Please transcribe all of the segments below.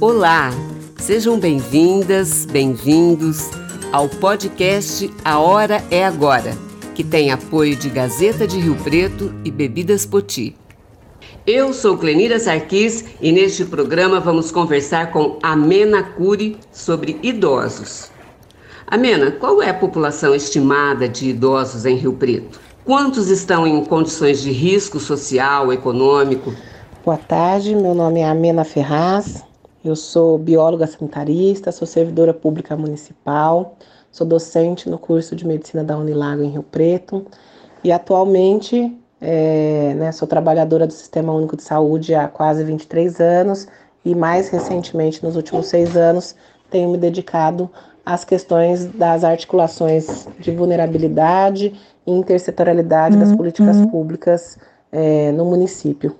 Olá, sejam bem-vindas, bem-vindos ao podcast A Hora é Agora, que tem apoio de Gazeta de Rio Preto e Bebidas Poti. Eu sou Clenira Sarquis e neste programa vamos conversar com Amena Cury sobre idosos. Amena, qual é a população estimada de idosos em Rio Preto? Quantos estão em condições de risco social, econômico? Boa tarde, meu nome é Amena Ferraz, eu sou bióloga sanitarista, sou servidora pública municipal, sou docente no curso de medicina da Unilago em Rio Preto e atualmente é, né, sou trabalhadora do Sistema Único de Saúde há quase 23 anos e mais recentemente, nos últimos seis anos, tenho me dedicado às questões das articulações de vulnerabilidade e intersetorialidade uhum. das políticas públicas é, no município.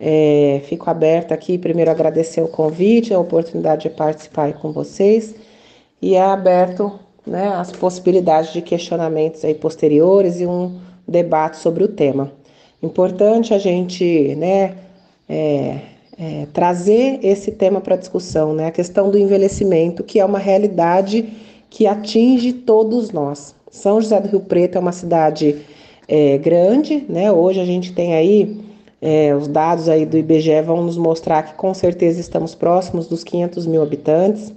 É, fico aberta aqui, primeiro agradecer o convite, a oportunidade de participar com vocês e é aberto né, as possibilidades de questionamentos aí posteriores e um debate sobre o tema. Importante a gente né, é, é, trazer esse tema para discussão, né, a questão do envelhecimento, que é uma realidade que atinge todos nós. São José do Rio Preto é uma cidade é, grande, né? Hoje a gente tem aí é, os dados aí do IBGE vão nos mostrar que com certeza estamos próximos dos 500 mil habitantes.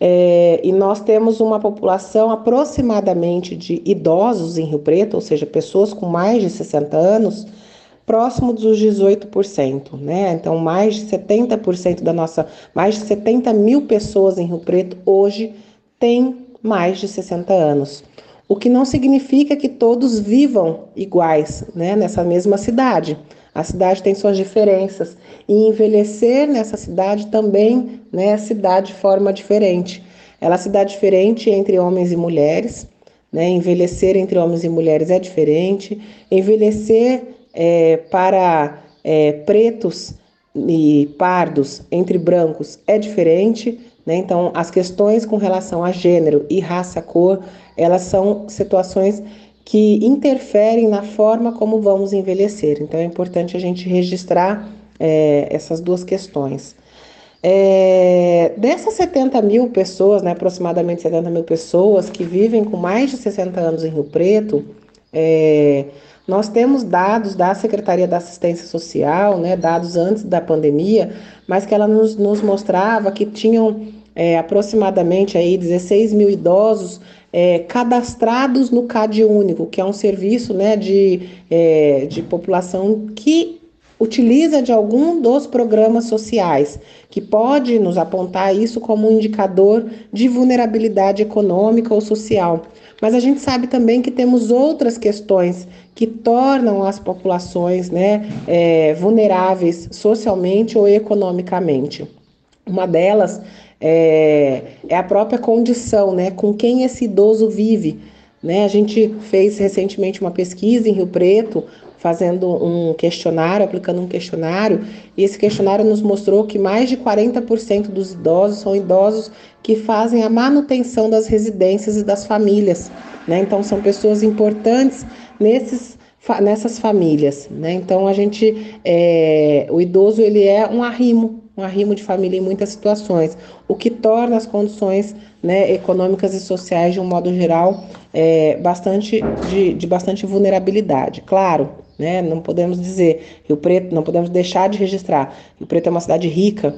É, e nós temos uma população aproximadamente de idosos em Rio Preto, ou seja, pessoas com mais de 60 anos, próximo dos 18%, né? Então, mais de 70% da nossa, mais de 70 mil pessoas em Rio Preto hoje têm mais de 60 anos o que não significa que todos vivam iguais né, nessa mesma cidade. A cidade tem suas diferenças e envelhecer nessa cidade também né, se dá de forma diferente. Ela se dá diferente entre homens e mulheres, né? envelhecer entre homens e mulheres é diferente, envelhecer é, para é, pretos e pardos entre brancos é diferente, né? Então, as questões com relação a gênero e raça-cor, elas são situações que interferem na forma como vamos envelhecer. Então, é importante a gente registrar é, essas duas questões. É, dessas 70 mil pessoas, né, aproximadamente 70 mil pessoas que vivem com mais de 60 anos em Rio Preto, é, nós temos dados da Secretaria da Assistência Social, né, dados antes da pandemia, mas que ela nos, nos mostrava que tinham é, aproximadamente aí 16 mil idosos é, cadastrados no CAD Único, que é um serviço né, de, é, de população que utiliza de algum dos programas sociais, que pode nos apontar isso como um indicador de vulnerabilidade econômica ou social. Mas a gente sabe também que temos outras questões que tornam as populações né, é, vulneráveis socialmente ou economicamente. Uma delas é, é a própria condição, né, com quem esse idoso vive. Né? A gente fez recentemente uma pesquisa em Rio Preto, fazendo um questionário, aplicando um questionário, e esse questionário nos mostrou que mais de 40% dos idosos são idosos que fazem a manutenção das residências e das famílias. Né? Então, são pessoas importantes nesses nessas famílias, né? Então a gente, é, o idoso ele é um arrimo, um arrimo de família em muitas situações, o que torna as condições né, econômicas e sociais de um modo geral é, bastante de, de bastante vulnerabilidade. Claro, né? Não podemos dizer Rio Preto, não podemos deixar de registrar. Rio Preto é uma cidade rica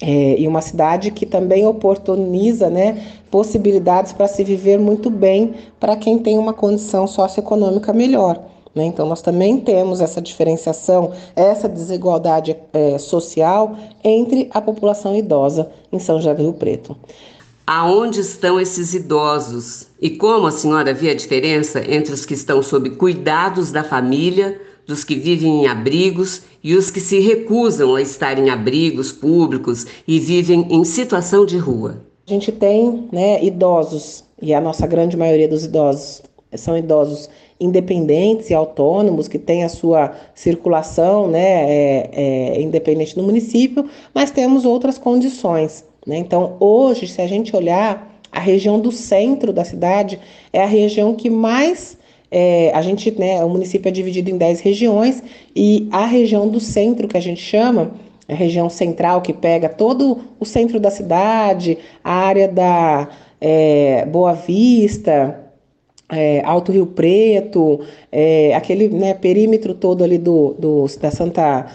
é, e uma cidade que também oportuniza né, possibilidades para se viver muito bem para quem tem uma condição socioeconômica melhor. Né? Então, nós também temos essa diferenciação, essa desigualdade é, social entre a população idosa em São José do Rio Preto. Aonde estão esses idosos? E como a senhora vê a diferença entre os que estão sob cuidados da família, dos que vivem em abrigos e os que se recusam a estar em abrigos públicos e vivem em situação de rua? A gente tem né, idosos, e a nossa grande maioria dos idosos são idosos independentes e autônomos, que têm a sua circulação né, é, é, independente no município, mas temos outras condições. Né? Então, hoje, se a gente olhar, a região do centro da cidade é a região que mais. É, a gente, né, o município é dividido em 10 regiões e a região do centro, que a gente chama, a região central que pega todo o centro da cidade, a área da é, Boa Vista, é, Alto Rio Preto, é, aquele né, perímetro todo ali do, do da, Santa,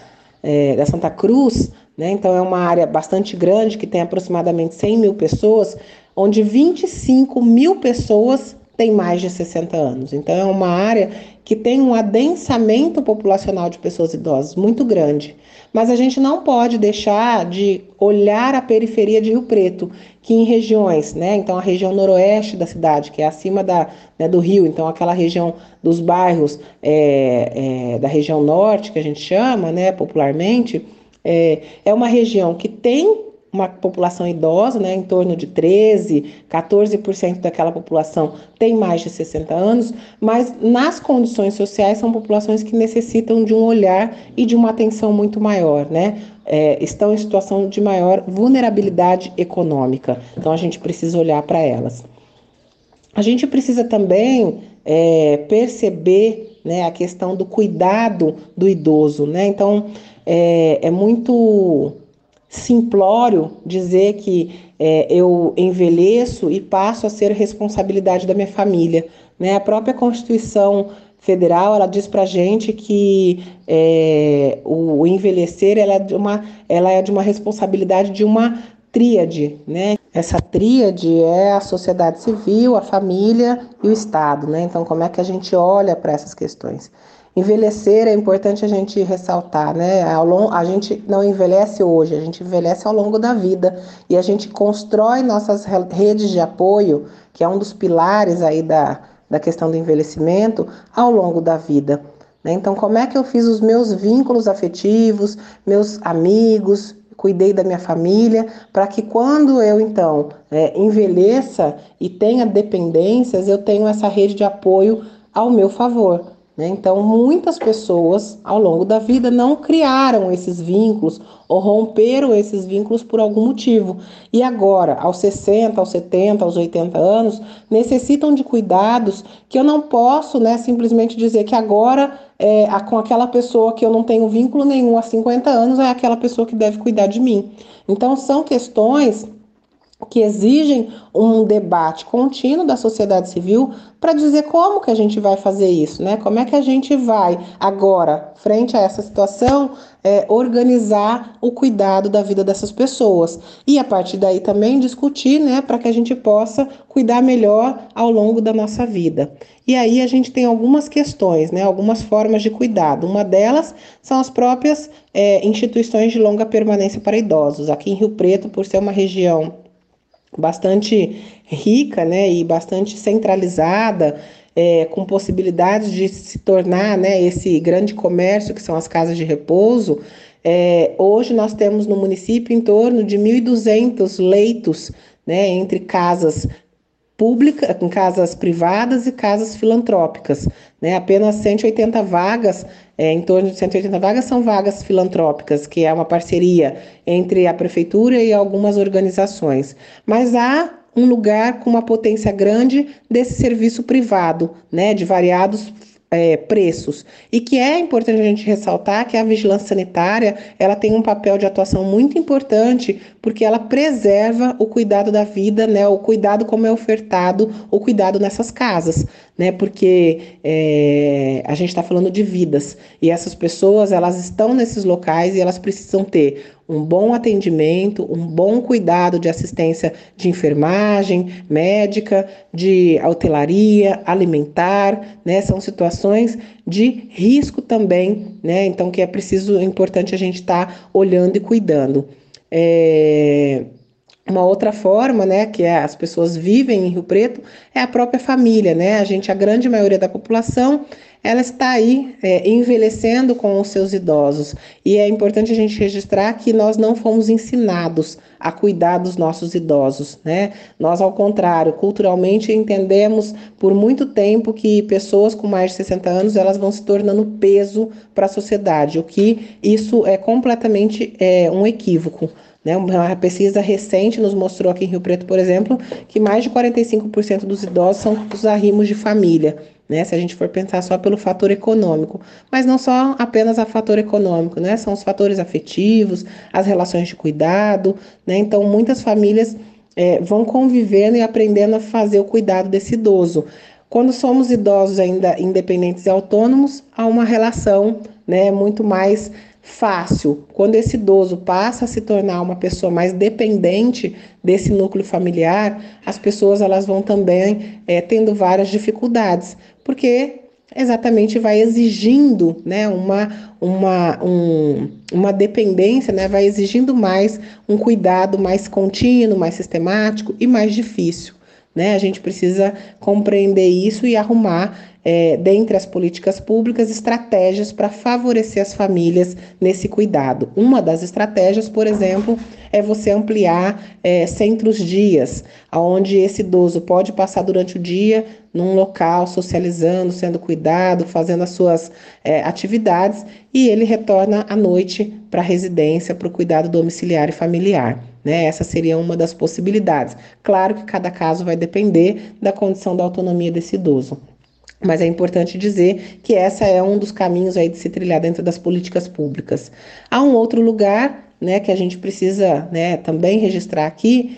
é, da Santa Cruz, né? então é uma área bastante grande que tem aproximadamente 100 mil pessoas, onde 25 mil pessoas têm mais de 60 anos. Então é uma área que tem um adensamento populacional de pessoas idosas muito grande. Mas a gente não pode deixar de olhar a periferia de Rio Preto, que em regiões, né? Então a região noroeste da cidade, que é acima da, né, do rio, então aquela região dos bairros é, é, da região norte, que a gente chama, né, popularmente, é, é uma região que tem uma população idosa, né, em torno de 13, 14% daquela população tem mais de 60 anos, mas nas condições sociais são populações que necessitam de um olhar e de uma atenção muito maior, né? É, estão em situação de maior vulnerabilidade econômica. Então a gente precisa olhar para elas. A gente precisa também é, perceber né, a questão do cuidado do idoso, né? Então é, é muito simplório dizer que é, eu envelheço e passo a ser responsabilidade da minha família. Né? A própria Constituição Federal ela diz para gente que é, o, o, envelhecer ela é, de uma, ela é de uma responsabilidade de uma tríade, né? Essa tríade é a sociedade civil, a família e o Estado, né? Então, como é que a gente olha para essas questões? Envelhecer é importante a gente ressaltar, né? A gente não envelhece hoje, a gente envelhece ao longo da vida e a gente constrói nossas redes de apoio, que é um dos pilares aí da, da questão do envelhecimento, ao longo da vida. Né? Então, como é que eu fiz os meus vínculos afetivos, meus amigos, cuidei da minha família, para que quando eu então é, envelheça e tenha dependências, eu tenho essa rede de apoio ao meu favor. Né? Então, muitas pessoas ao longo da vida não criaram esses vínculos ou romperam esses vínculos por algum motivo. E agora, aos 60, aos 70, aos 80 anos, necessitam de cuidados que eu não posso né, simplesmente dizer que agora, é, com aquela pessoa que eu não tenho vínculo nenhum há 50 anos, é aquela pessoa que deve cuidar de mim. Então, são questões que exigem um debate contínuo da sociedade civil para dizer como que a gente vai fazer isso, né? Como é que a gente vai agora, frente a essa situação, é, organizar o cuidado da vida dessas pessoas e a partir daí também discutir, né, para que a gente possa cuidar melhor ao longo da nossa vida. E aí a gente tem algumas questões, né, algumas formas de cuidado. Uma delas são as próprias é, instituições de longa permanência para idosos. Aqui em Rio Preto, por ser uma região bastante rica né, e bastante centralizada, é, com possibilidades de se tornar né, esse grande comércio que são as casas de repouso. É, hoje nós temos no município em torno de 1.200 leitos né, entre casas públicas, casas privadas e casas filantrópicas. Né? Apenas 180 vagas, é, em torno de 180 vagas, são vagas filantrópicas, que é uma parceria entre a prefeitura e algumas organizações. Mas há um lugar com uma potência grande desse serviço privado, né, de variados é, preços. E que é importante a gente ressaltar que a vigilância sanitária ela tem um papel de atuação muito importante, porque ela preserva o cuidado da vida, né, o cuidado como é ofertado, o cuidado nessas casas, né, porque é, a gente está falando de vidas. E essas pessoas elas estão nesses locais e elas precisam ter um bom atendimento, um bom cuidado de assistência de enfermagem, médica, de hotelaria, alimentar, né? São situações de risco também, né? Então que é preciso, é importante a gente estar tá olhando e cuidando. É... Uma outra forma, né, que é, as pessoas vivem em Rio Preto, é a própria família, né? A gente, a grande maioria da população, ela está aí é, envelhecendo com os seus idosos. E é importante a gente registrar que nós não fomos ensinados a cuidar dos nossos idosos, né? Nós, ao contrário, culturalmente entendemos por muito tempo que pessoas com mais de 60 anos elas vão se tornando peso para a sociedade, o que isso é completamente é, um equívoco. Né? Uma pesquisa recente nos mostrou aqui em Rio Preto, por exemplo, que mais de 45% dos idosos são os arrimos de família. né? Se a gente for pensar só pelo fator econômico, mas não só apenas a fator econômico, né? São os fatores afetivos, as relações de cuidado, né? Então, muitas famílias é, vão convivendo e aprendendo a fazer o cuidado desse idoso. Quando somos idosos ainda independentes e autônomos, há uma relação, né, muito mais fácil. Quando esse idoso passa a se tornar uma pessoa mais dependente desse núcleo familiar, as pessoas elas vão também é, tendo várias dificuldades, porque exatamente vai exigindo né, uma, uma, um, uma dependência, né, vai exigindo mais um cuidado mais contínuo, mais sistemático e mais difícil. Né? A gente precisa compreender isso e arrumar é, dentre as políticas públicas, estratégias para favorecer as famílias nesse cuidado. Uma das estratégias, por exemplo, é você ampliar é, centros dias, onde esse idoso pode passar durante o dia num local, socializando, sendo cuidado, fazendo as suas é, atividades, e ele retorna à noite para a residência, para o cuidado domiciliar e familiar. Né? Essa seria uma das possibilidades. Claro que cada caso vai depender da condição da autonomia desse idoso. Mas é importante dizer que essa é um dos caminhos aí de se trilhar dentro das políticas públicas. Há um outro lugar, né, que a gente precisa, né, também registrar aqui,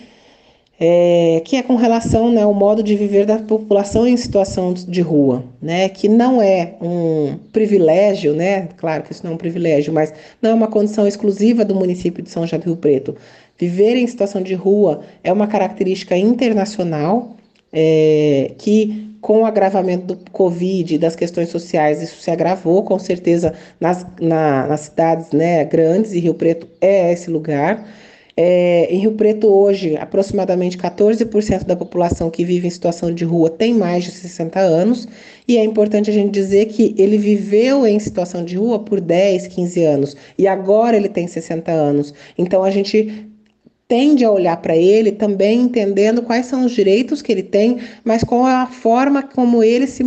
é, que é com relação né, ao modo de viver da população em situação de rua, né, que não é um privilégio, né, claro que isso não é um privilégio, mas não é uma condição exclusiva do município de São João do Rio Preto. Viver em situação de rua é uma característica internacional é, que com o agravamento do Covid e das questões sociais, isso se agravou, com certeza, nas, na, nas cidades né, grandes, e Rio Preto é esse lugar. É, em Rio Preto, hoje, aproximadamente 14% da população que vive em situação de rua tem mais de 60 anos, e é importante a gente dizer que ele viveu em situação de rua por 10, 15 anos, e agora ele tem 60 anos. Então, a gente tende a olhar para ele também entendendo quais são os direitos que ele tem, mas qual é a forma como ele se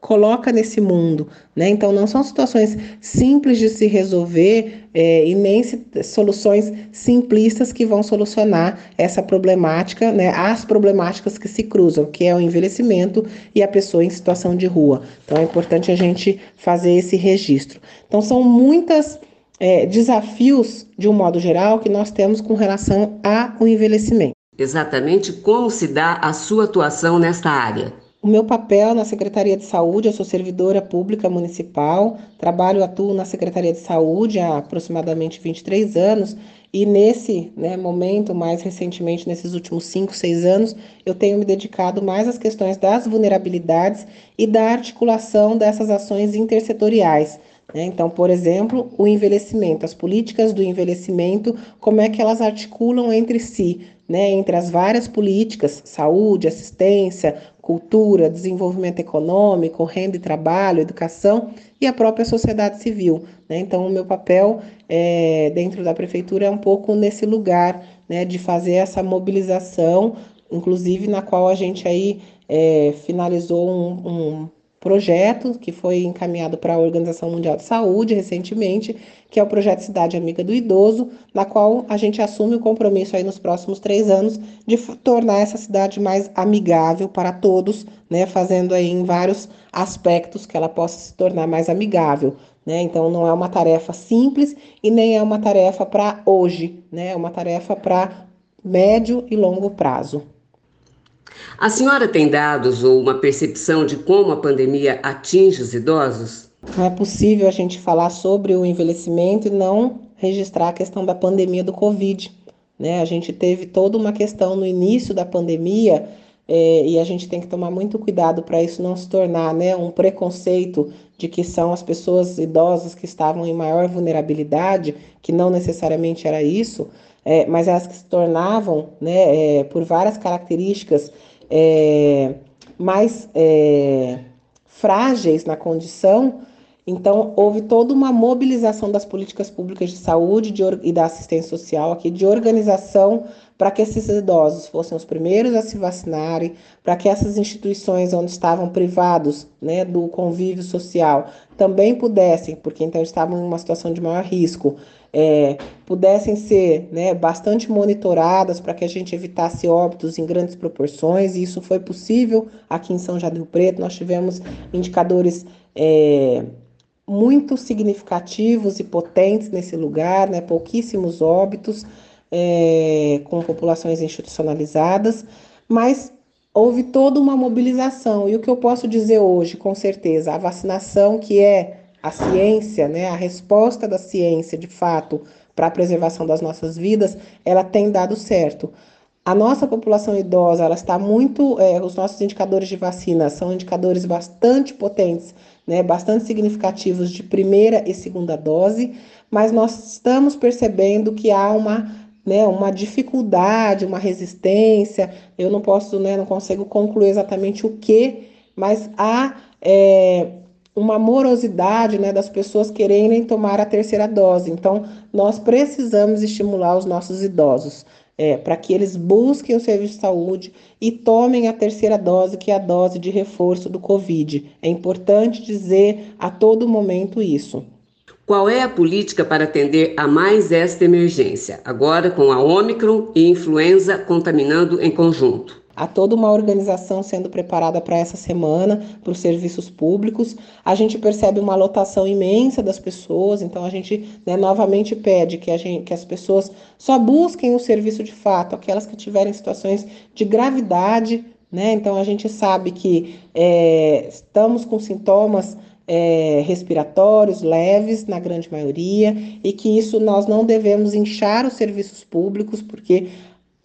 coloca nesse mundo, né? Então não são situações simples de se resolver é, e nem se, soluções simplistas que vão solucionar essa problemática, né? As problemáticas que se cruzam, que é o envelhecimento e a pessoa em situação de rua. Então é importante a gente fazer esse registro. Então são muitas é, desafios, de um modo geral, que nós temos com relação ao envelhecimento. Exatamente como se dá a sua atuação nesta área? O meu papel na Secretaria de Saúde, eu sou servidora pública municipal, trabalho, atuo na Secretaria de Saúde há aproximadamente 23 anos e nesse né, momento, mais recentemente, nesses últimos 5, 6 anos, eu tenho me dedicado mais às questões das vulnerabilidades e da articulação dessas ações intersetoriais né? Então, por exemplo, o envelhecimento, as políticas do envelhecimento, como é que elas articulam entre si, né? entre as várias políticas, saúde, assistência, cultura, desenvolvimento econômico, renda e trabalho, educação e a própria sociedade civil. Né? Então, o meu papel é, dentro da prefeitura é um pouco nesse lugar né, de fazer essa mobilização, inclusive na qual a gente aí é, finalizou um, um projeto que foi encaminhado para a Organização Mundial de Saúde recentemente, que é o projeto Cidade Amiga do Idoso, na qual a gente assume o compromisso aí nos próximos três anos de tornar essa cidade mais amigável para todos, né, fazendo aí em vários aspectos que ela possa se tornar mais amigável. Né? Então não é uma tarefa simples e nem é uma tarefa para hoje, né? É uma tarefa para médio e longo prazo. A senhora tem dados ou uma percepção de como a pandemia atinge os idosos? Não é possível a gente falar sobre o envelhecimento e não registrar a questão da pandemia do Covid. Né? A gente teve toda uma questão no início da pandemia é, e a gente tem que tomar muito cuidado para isso não se tornar né, um preconceito de que são as pessoas idosas que estavam em maior vulnerabilidade, que não necessariamente era isso, é, mas elas que se tornavam, né, é, por várias características, é, mais é, frágeis na condição, então houve toda uma mobilização das políticas públicas de saúde de, e da assistência social aqui, de organização para que esses idosos fossem os primeiros a se vacinarem, para que essas instituições onde estavam privados né, do convívio social também pudessem, porque então estavam em uma situação de maior risco, é, pudessem ser né, bastante monitoradas para que a gente evitasse óbitos em grandes proporções, e isso foi possível aqui em São Rio Preto. Nós tivemos indicadores é, muito significativos e potentes nesse lugar, né, pouquíssimos óbitos é, com populações institucionalizadas, mas houve toda uma mobilização. E o que eu posso dizer hoje, com certeza, a vacinação, que é a ciência, né, a resposta da ciência, de fato, para a preservação das nossas vidas, ela tem dado certo. A nossa população idosa, ela está muito, é, os nossos indicadores de vacina são indicadores bastante potentes, né, bastante significativos de primeira e segunda dose, mas nós estamos percebendo que há uma, né, uma dificuldade, uma resistência. Eu não posso, né, não consigo concluir exatamente o que, mas há é, uma morosidade né, das pessoas quererem tomar a terceira dose. Então, nós precisamos estimular os nossos idosos é, para que eles busquem o serviço de saúde e tomem a terceira dose, que é a dose de reforço do Covid. É importante dizer a todo momento isso. Qual é a política para atender a mais esta emergência, agora com a Ômicron e influenza contaminando em conjunto? Há toda uma organização sendo preparada para essa semana, para os serviços públicos. A gente percebe uma lotação imensa das pessoas, então a gente né, novamente pede que, gente, que as pessoas só busquem o serviço de fato, aquelas que tiverem situações de gravidade, né? Então a gente sabe que é, estamos com sintomas é, respiratórios leves, na grande maioria, e que isso nós não devemos inchar os serviços públicos, porque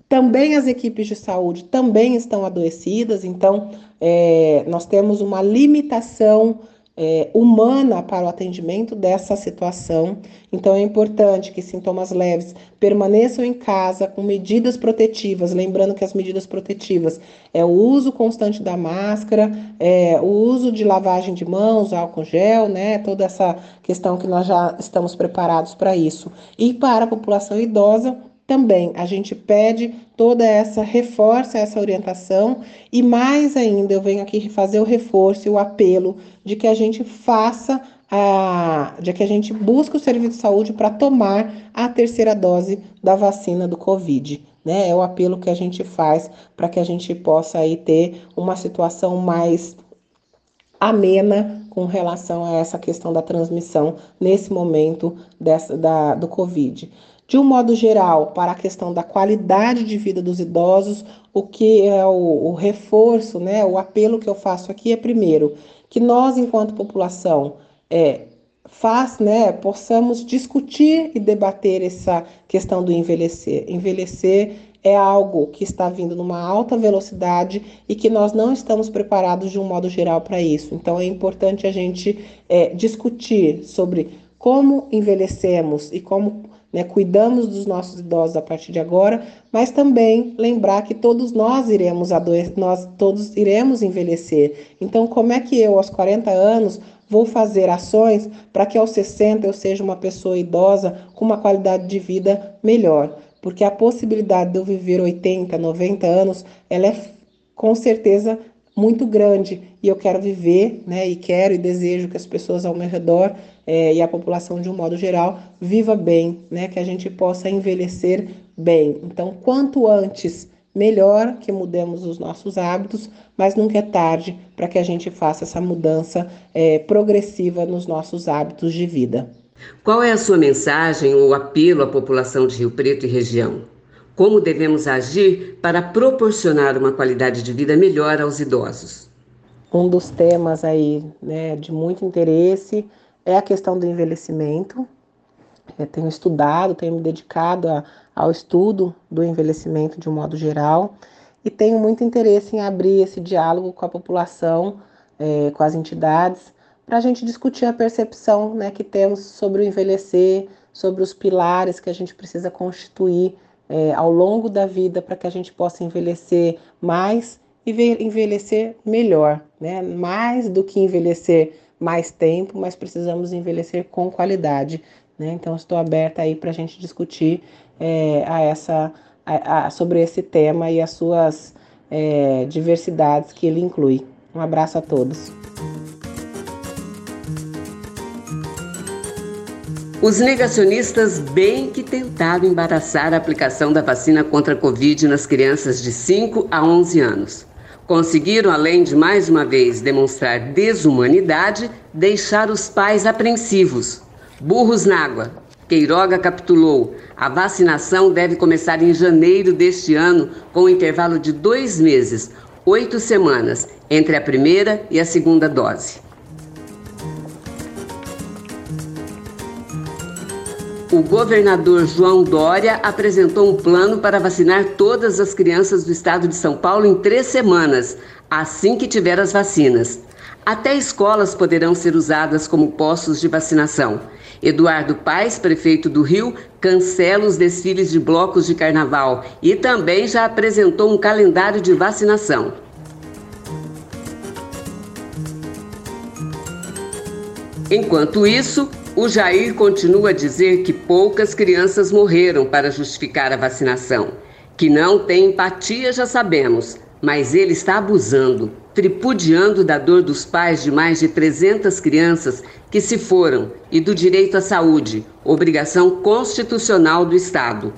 também as equipes de saúde também estão adoecidas, então é, nós temos uma limitação é, humana para o atendimento dessa situação. Então é importante que sintomas leves permaneçam em casa com medidas protetivas, lembrando que as medidas protetivas é o uso constante da máscara, é, o uso de lavagem de mãos, álcool gel, né? Toda essa questão que nós já estamos preparados para isso. E para a população idosa, também a gente pede toda essa, reforça essa orientação e mais ainda eu venho aqui fazer o reforço e o apelo de que a gente faça a, de que a gente busque o serviço de saúde para tomar a terceira dose da vacina do Covid. Né? É o apelo que a gente faz para que a gente possa aí ter uma situação mais amena com relação a essa questão da transmissão nesse momento dessa, da, do Covid. De um modo geral, para a questão da qualidade de vida dos idosos, o que é o, o reforço, né, o apelo que eu faço aqui é primeiro que nós, enquanto população, é, faz, né, possamos discutir e debater essa questão do envelhecer. Envelhecer é algo que está vindo numa alta velocidade e que nós não estamos preparados de um modo geral para isso. Então é importante a gente é, discutir sobre como envelhecemos e como né, cuidamos dos nossos idosos a partir de agora, mas também lembrar que todos nós iremos adoecer, nós todos iremos envelhecer. Então, como é que eu, aos 40 anos, vou fazer ações para que aos 60 eu seja uma pessoa idosa com uma qualidade de vida melhor? Porque a possibilidade de eu viver 80, 90 anos, ela é com certeza muito grande e eu quero viver, né, e quero e desejo que as pessoas ao meu redor é, e a população de um modo geral viva bem, né, que a gente possa envelhecer bem. Então, quanto antes, melhor que mudemos os nossos hábitos, mas nunca é tarde para que a gente faça essa mudança é, progressiva nos nossos hábitos de vida. Qual é a sua mensagem ou apelo à população de Rio Preto e região? Como devemos agir para proporcionar uma qualidade de vida melhor aos idosos? Um dos temas aí né, de muito interesse é a questão do envelhecimento. Eu tenho estudado, tenho me dedicado a, ao estudo do envelhecimento de um modo geral e tenho muito interesse em abrir esse diálogo com a população, é, com as entidades, para a gente discutir a percepção né, que temos sobre o envelhecer, sobre os pilares que a gente precisa constituir é, ao longo da vida para que a gente possa envelhecer mais e envelhecer melhor, né? Mais do que envelhecer mais tempo, mas precisamos envelhecer com qualidade, né? Então estou aberta aí para a gente discutir é, a essa, a, a, sobre esse tema e as suas é, diversidades que ele inclui. Um abraço a todos. Os negacionistas bem que tentaram embaraçar a aplicação da vacina contra a Covid nas crianças de 5 a 11 anos. Conseguiram, além de mais uma vez demonstrar desumanidade, deixar os pais apreensivos. Burros na água. Queiroga capitulou. A vacinação deve começar em janeiro deste ano, com um intervalo de dois meses, oito semanas, entre a primeira e a segunda dose. O governador João Dória apresentou um plano para vacinar todas as crianças do estado de São Paulo em três semanas, assim que tiver as vacinas. Até escolas poderão ser usadas como postos de vacinação. Eduardo Paes, prefeito do Rio, cancela os desfiles de blocos de carnaval e também já apresentou um calendário de vacinação. Enquanto isso, o Jair continua a dizer que poucas crianças morreram para justificar a vacinação. Que não tem empatia, já sabemos, mas ele está abusando, tripudiando da dor dos pais de mais de 300 crianças que se foram e do direito à saúde, obrigação constitucional do Estado.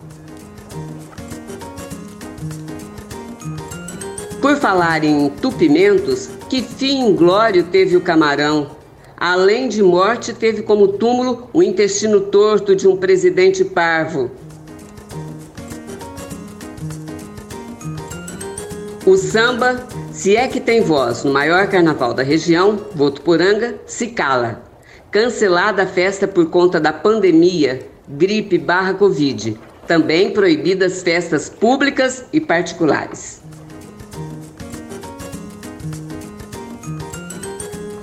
Por falar em entupimentos, que fim inglório teve o camarão Além de morte, teve como túmulo o intestino torto de um presidente parvo. O samba, se é que tem voz no maior carnaval da região, Votuporanga, se cala. Cancelada a festa por conta da pandemia, gripe barra Covid. Também proibidas festas públicas e particulares.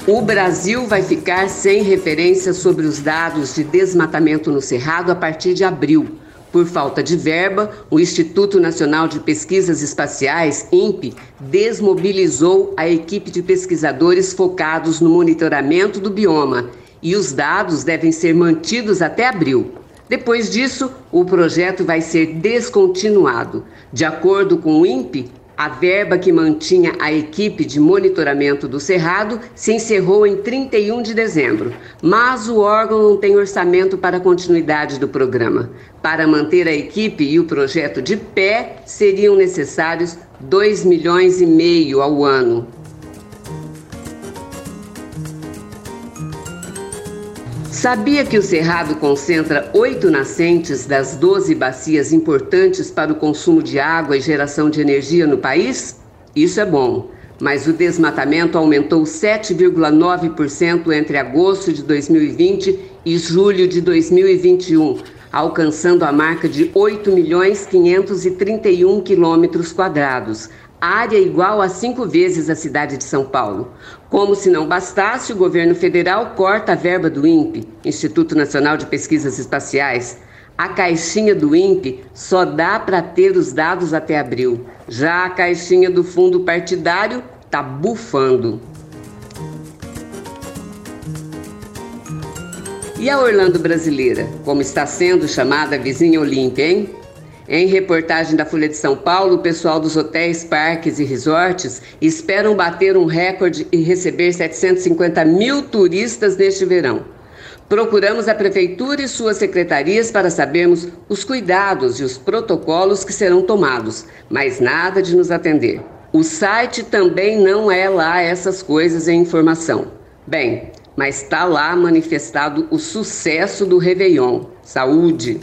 O Brasil vai ficar sem referência sobre os dados de desmatamento no Cerrado a partir de abril. Por falta de verba, o Instituto Nacional de Pesquisas Espaciais, INPE, desmobilizou a equipe de pesquisadores focados no monitoramento do bioma e os dados devem ser mantidos até abril. Depois disso, o projeto vai ser descontinuado. De acordo com o INPE, a verba que mantinha a equipe de monitoramento do Cerrado se encerrou em 31 de dezembro, mas o órgão não tem orçamento para a continuidade do programa. Para manter a equipe e o projeto de pé, seriam necessários 2 milhões e meio ao ano. Sabia que o Cerrado concentra oito nascentes das 12 bacias importantes para o consumo de água e geração de energia no país? Isso é bom, mas o desmatamento aumentou 7,9% entre agosto de 2020 e julho de 2021, alcançando a marca de 8 milhões 531 quilômetros quadrados, área igual a cinco vezes a cidade de São Paulo. Como se não bastasse, o governo federal corta a verba do INPE, Instituto Nacional de Pesquisas Espaciais. A caixinha do INPE só dá para ter os dados até abril. Já a caixinha do fundo partidário está bufando. E a Orlando brasileira, como está sendo chamada vizinha Olímpia, hein? Em reportagem da Folha de São Paulo, o pessoal dos hotéis, parques e resorts esperam bater um recorde e receber 750 mil turistas neste verão. Procuramos a Prefeitura e suas secretarias para sabermos os cuidados e os protocolos que serão tomados, mas nada de nos atender. O site também não é lá essas coisas em informação. Bem, mas está lá manifestado o sucesso do Réveillon. Saúde!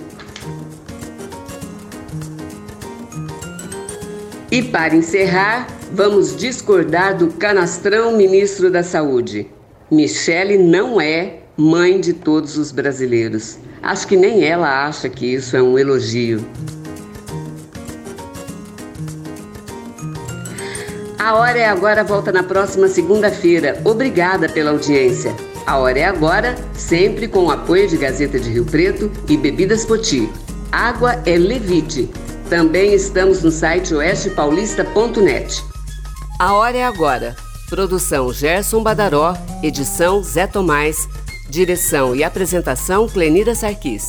E para encerrar, vamos discordar do canastrão ministro da Saúde. Michele não é mãe de todos os brasileiros. Acho que nem ela acha que isso é um elogio. A Hora é Agora volta na próxima segunda-feira. Obrigada pela audiência. A Hora é Agora, sempre com o apoio de Gazeta de Rio Preto e Bebidas Poti. Água é Levite também estamos no site oestepaulista.net. A hora é agora. Produção Gerson Badaró, edição Zé Tomás, direção e apresentação Clenira Sarquis.